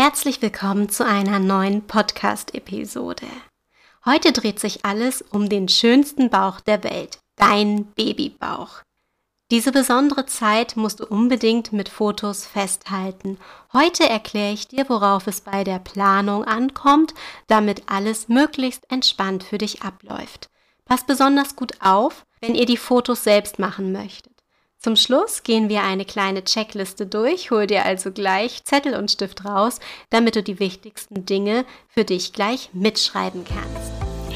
Herzlich willkommen zu einer neuen Podcast-Episode. Heute dreht sich alles um den schönsten Bauch der Welt, dein Babybauch. Diese besondere Zeit musst du unbedingt mit Fotos festhalten. Heute erkläre ich dir, worauf es bei der Planung ankommt, damit alles möglichst entspannt für dich abläuft. Pass besonders gut auf, wenn ihr die Fotos selbst machen möchtet. Zum Schluss gehen wir eine kleine Checkliste durch, hol dir also gleich Zettel und Stift raus, damit du die wichtigsten Dinge für dich gleich mitschreiben kannst.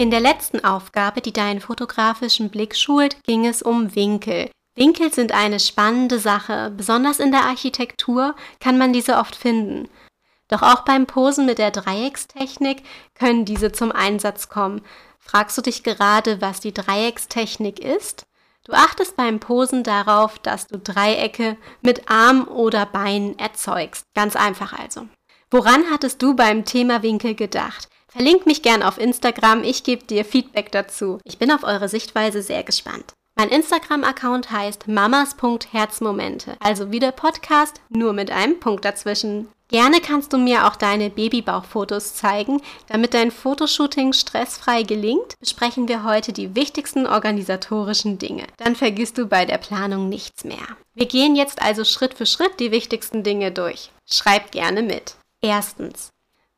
In der letzten Aufgabe, die deinen fotografischen Blick schult, ging es um Winkel. Winkel sind eine spannende Sache, besonders in der Architektur kann man diese oft finden. Doch auch beim Posen mit der Dreieckstechnik können diese zum Einsatz kommen. Fragst du dich gerade, was die Dreieckstechnik ist? Du achtest beim Posen darauf, dass du Dreiecke mit Arm oder Beinen erzeugst. Ganz einfach also. Woran hattest du beim Thema Winkel gedacht? Verlink mich gern auf Instagram, ich gebe dir Feedback dazu. Ich bin auf eure Sichtweise sehr gespannt. Mein Instagram-Account heißt mamas.herzmomente, also wie der Podcast, nur mit einem Punkt dazwischen. Gerne kannst du mir auch deine Babybauchfotos zeigen. Damit dein Fotoshooting stressfrei gelingt, besprechen wir heute die wichtigsten organisatorischen Dinge. Dann vergisst du bei der Planung nichts mehr. Wir gehen jetzt also Schritt für Schritt die wichtigsten Dinge durch. Schreib gerne mit. Erstens.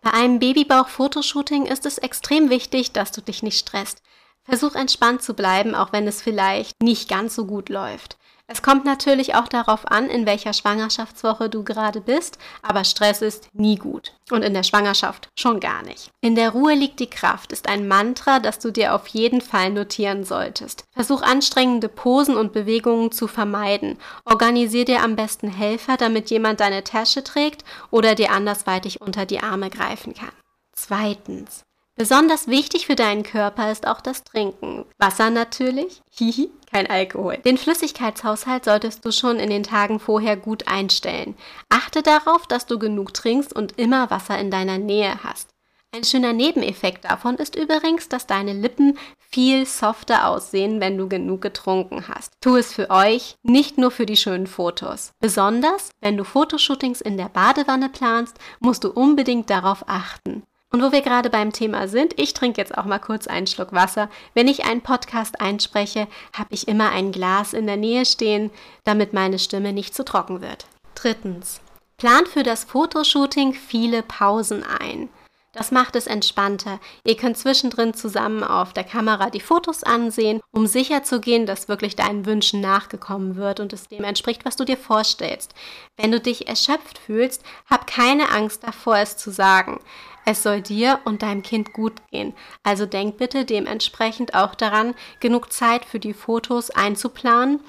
Bei einem Babybauch-Fotoshooting ist es extrem wichtig, dass du dich nicht stresst. Versuch entspannt zu bleiben, auch wenn es vielleicht nicht ganz so gut läuft. Es kommt natürlich auch darauf an, in welcher Schwangerschaftswoche du gerade bist, aber Stress ist nie gut. Und in der Schwangerschaft schon gar nicht. In der Ruhe liegt die Kraft ist ein Mantra, das du dir auf jeden Fall notieren solltest. Versuch anstrengende Posen und Bewegungen zu vermeiden. Organisier dir am besten Helfer, damit jemand deine Tasche trägt oder dir andersweitig unter die Arme greifen kann. Zweitens. Besonders wichtig für deinen Körper ist auch das Trinken. Wasser natürlich, hihi, kein Alkohol. Den Flüssigkeitshaushalt solltest du schon in den Tagen vorher gut einstellen. Achte darauf, dass du genug trinkst und immer Wasser in deiner Nähe hast. Ein schöner Nebeneffekt davon ist übrigens, dass deine Lippen viel softer aussehen, wenn du genug getrunken hast. Tu es für euch, nicht nur für die schönen Fotos. Besonders, wenn du Fotoshootings in der Badewanne planst, musst du unbedingt darauf achten. Und wo wir gerade beim Thema sind, ich trinke jetzt auch mal kurz einen Schluck Wasser. Wenn ich einen Podcast einspreche, habe ich immer ein Glas in der Nähe stehen, damit meine Stimme nicht zu trocken wird. Drittens. Plant für das Fotoshooting viele Pausen ein. Das macht es entspannter. Ihr könnt zwischendrin zusammen auf der Kamera die Fotos ansehen, um sicherzugehen, dass wirklich deinen Wünschen nachgekommen wird und es dem entspricht, was du dir vorstellst. Wenn du dich erschöpft fühlst, hab keine Angst davor, es zu sagen. Es soll dir und deinem Kind gut gehen. Also denk bitte dementsprechend auch daran, genug Zeit für die Fotos einzuplanen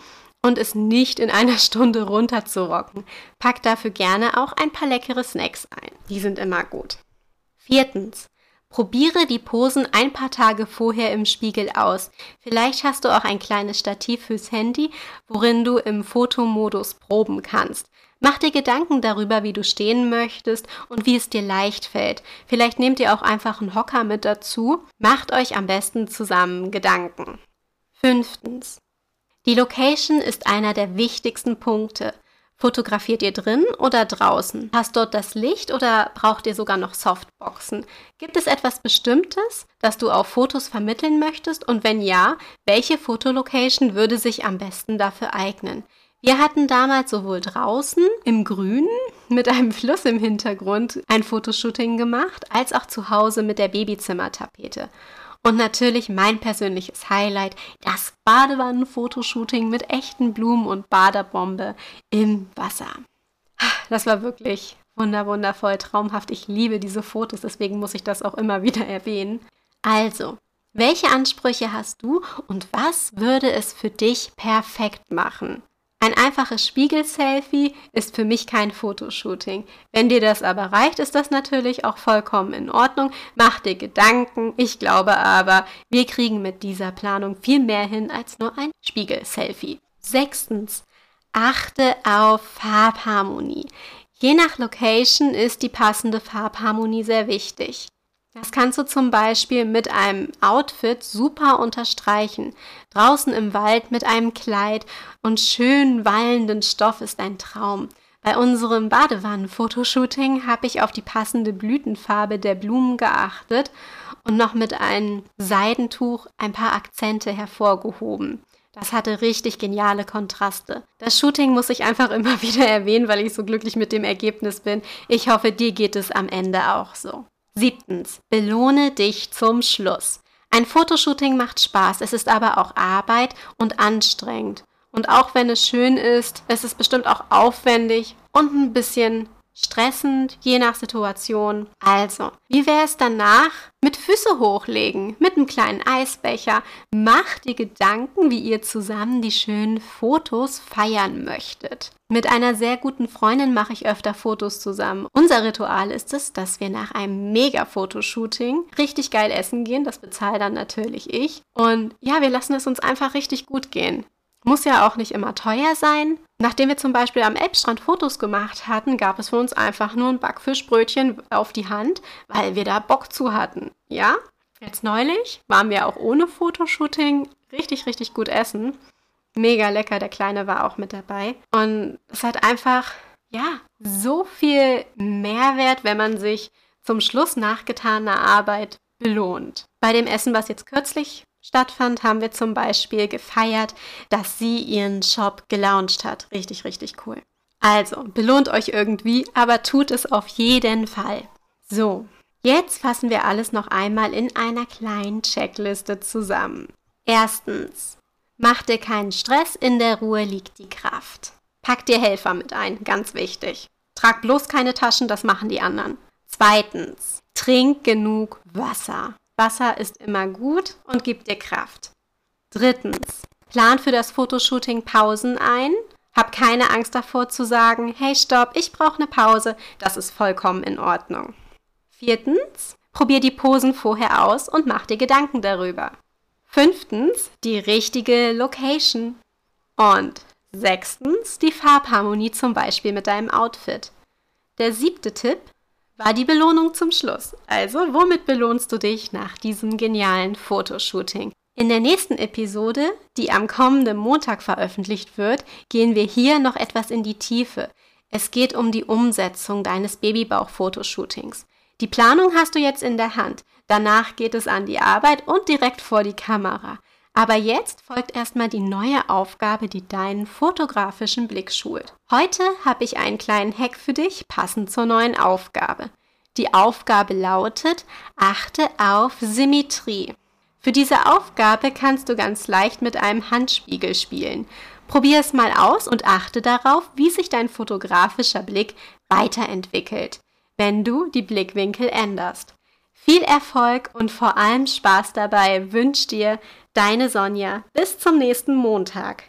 und es nicht in einer Stunde runterzurocken. Pack dafür gerne auch ein paar leckere Snacks ein. Die sind immer gut. Viertens. Probiere die Posen ein paar Tage vorher im Spiegel aus. Vielleicht hast du auch ein kleines Stativ fürs Handy, worin du im Fotomodus proben kannst. Mach dir Gedanken darüber, wie du stehen möchtest und wie es dir leicht fällt. Vielleicht nehmt ihr auch einfach einen Hocker mit dazu. Macht euch am besten zusammen Gedanken. Fünftens. Die Location ist einer der wichtigsten Punkte. Fotografiert ihr drin oder draußen? Hast dort das Licht oder braucht ihr sogar noch Softboxen? Gibt es etwas Bestimmtes, das du auf Fotos vermitteln möchtest? Und wenn ja, welche Fotolocation würde sich am besten dafür eignen? Wir hatten damals sowohl draußen im Grünen mit einem Fluss im Hintergrund ein Fotoshooting gemacht, als auch zu Hause mit der Babyzimmertapete. Und natürlich mein persönliches Highlight, das Badewannenfotoshooting mit echten Blumen und Baderbombe im Wasser. Das war wirklich wunder wundervoll, traumhaft. Ich liebe diese Fotos, deswegen muss ich das auch immer wieder erwähnen. Also, welche Ansprüche hast du und was würde es für dich perfekt machen? Ein einfaches Spiegel-Selfie ist für mich kein Fotoshooting. Wenn dir das aber reicht, ist das natürlich auch vollkommen in Ordnung. Mach dir Gedanken. Ich glaube aber, wir kriegen mit dieser Planung viel mehr hin als nur ein Spiegel-Selfie. Sechstens, achte auf Farbharmonie. Je nach Location ist die passende Farbharmonie sehr wichtig. Das kannst du zum Beispiel mit einem Outfit super unterstreichen. Draußen im Wald mit einem Kleid und schön wallenden Stoff ist ein Traum. Bei unserem Badewannenfotoshooting habe ich auf die passende Blütenfarbe der Blumen geachtet und noch mit einem Seidentuch ein paar Akzente hervorgehoben. Das hatte richtig geniale Kontraste. Das Shooting muss ich einfach immer wieder erwähnen, weil ich so glücklich mit dem Ergebnis bin. Ich hoffe, dir geht es am Ende auch so. Siebtens, belohne dich zum Schluss. Ein Fotoshooting macht Spaß, es ist aber auch Arbeit und anstrengend. Und auch wenn es schön ist, es ist bestimmt auch aufwendig und ein bisschen stressend, je nach Situation. Also, wie wäre es danach mit Füße hochlegen, mit einem kleinen Eisbecher? Macht dir Gedanken, wie ihr zusammen die schönen Fotos feiern möchtet. Mit einer sehr guten Freundin mache ich öfter Fotos zusammen. Unser Ritual ist es, dass wir nach einem Mega-Fotoshooting richtig geil essen gehen. Das bezahle dann natürlich ich. Und ja, wir lassen es uns einfach richtig gut gehen. Muss ja auch nicht immer teuer sein. Nachdem wir zum Beispiel am Elbstrand Fotos gemacht hatten, gab es für uns einfach nur ein Backfischbrötchen auf die Hand, weil wir da Bock zu hatten. Ja? Jetzt neulich waren wir auch ohne Fotoshooting richtig, richtig gut essen. Mega lecker, der Kleine war auch mit dabei. Und es hat einfach, ja, so viel Mehrwert, wenn man sich zum Schluss nachgetaner Arbeit belohnt. Bei dem Essen, was jetzt kürzlich stattfand, haben wir zum Beispiel gefeiert, dass sie ihren Shop gelauncht hat. Richtig, richtig cool. Also, belohnt euch irgendwie, aber tut es auf jeden Fall. So, jetzt fassen wir alles noch einmal in einer kleinen Checkliste zusammen. Erstens, mach dir keinen Stress, in der Ruhe liegt die Kraft. Pack dir Helfer mit ein, ganz wichtig. Trag bloß keine Taschen, das machen die anderen. Zweitens, trink genug Wasser. Wasser ist immer gut und gibt dir Kraft. Drittens, plan für das Fotoshooting Pausen ein. Hab keine Angst davor zu sagen, hey stopp, ich brauche eine Pause. Das ist vollkommen in Ordnung. Viertens, probier die Posen vorher aus und mach dir Gedanken darüber. Fünftens, die richtige Location. Und sechstens, die Farbharmonie zum Beispiel mit deinem Outfit. Der siebte Tipp, war die Belohnung zum Schluss. Also, womit belohnst du dich nach diesem genialen Fotoshooting? In der nächsten Episode, die am kommenden Montag veröffentlicht wird, gehen wir hier noch etwas in die Tiefe. Es geht um die Umsetzung deines Babybauch-Fotoshootings. Die Planung hast du jetzt in der Hand. Danach geht es an die Arbeit und direkt vor die Kamera. Aber jetzt folgt erstmal die neue Aufgabe, die deinen fotografischen Blick schult. Heute habe ich einen kleinen Hack für dich, passend zur neuen Aufgabe. Die Aufgabe lautet, achte auf Symmetrie. Für diese Aufgabe kannst du ganz leicht mit einem Handspiegel spielen. Probier es mal aus und achte darauf, wie sich dein fotografischer Blick weiterentwickelt, wenn du die Blickwinkel änderst. Viel Erfolg und vor allem Spaß dabei wünscht dir deine Sonja. Bis zum nächsten Montag.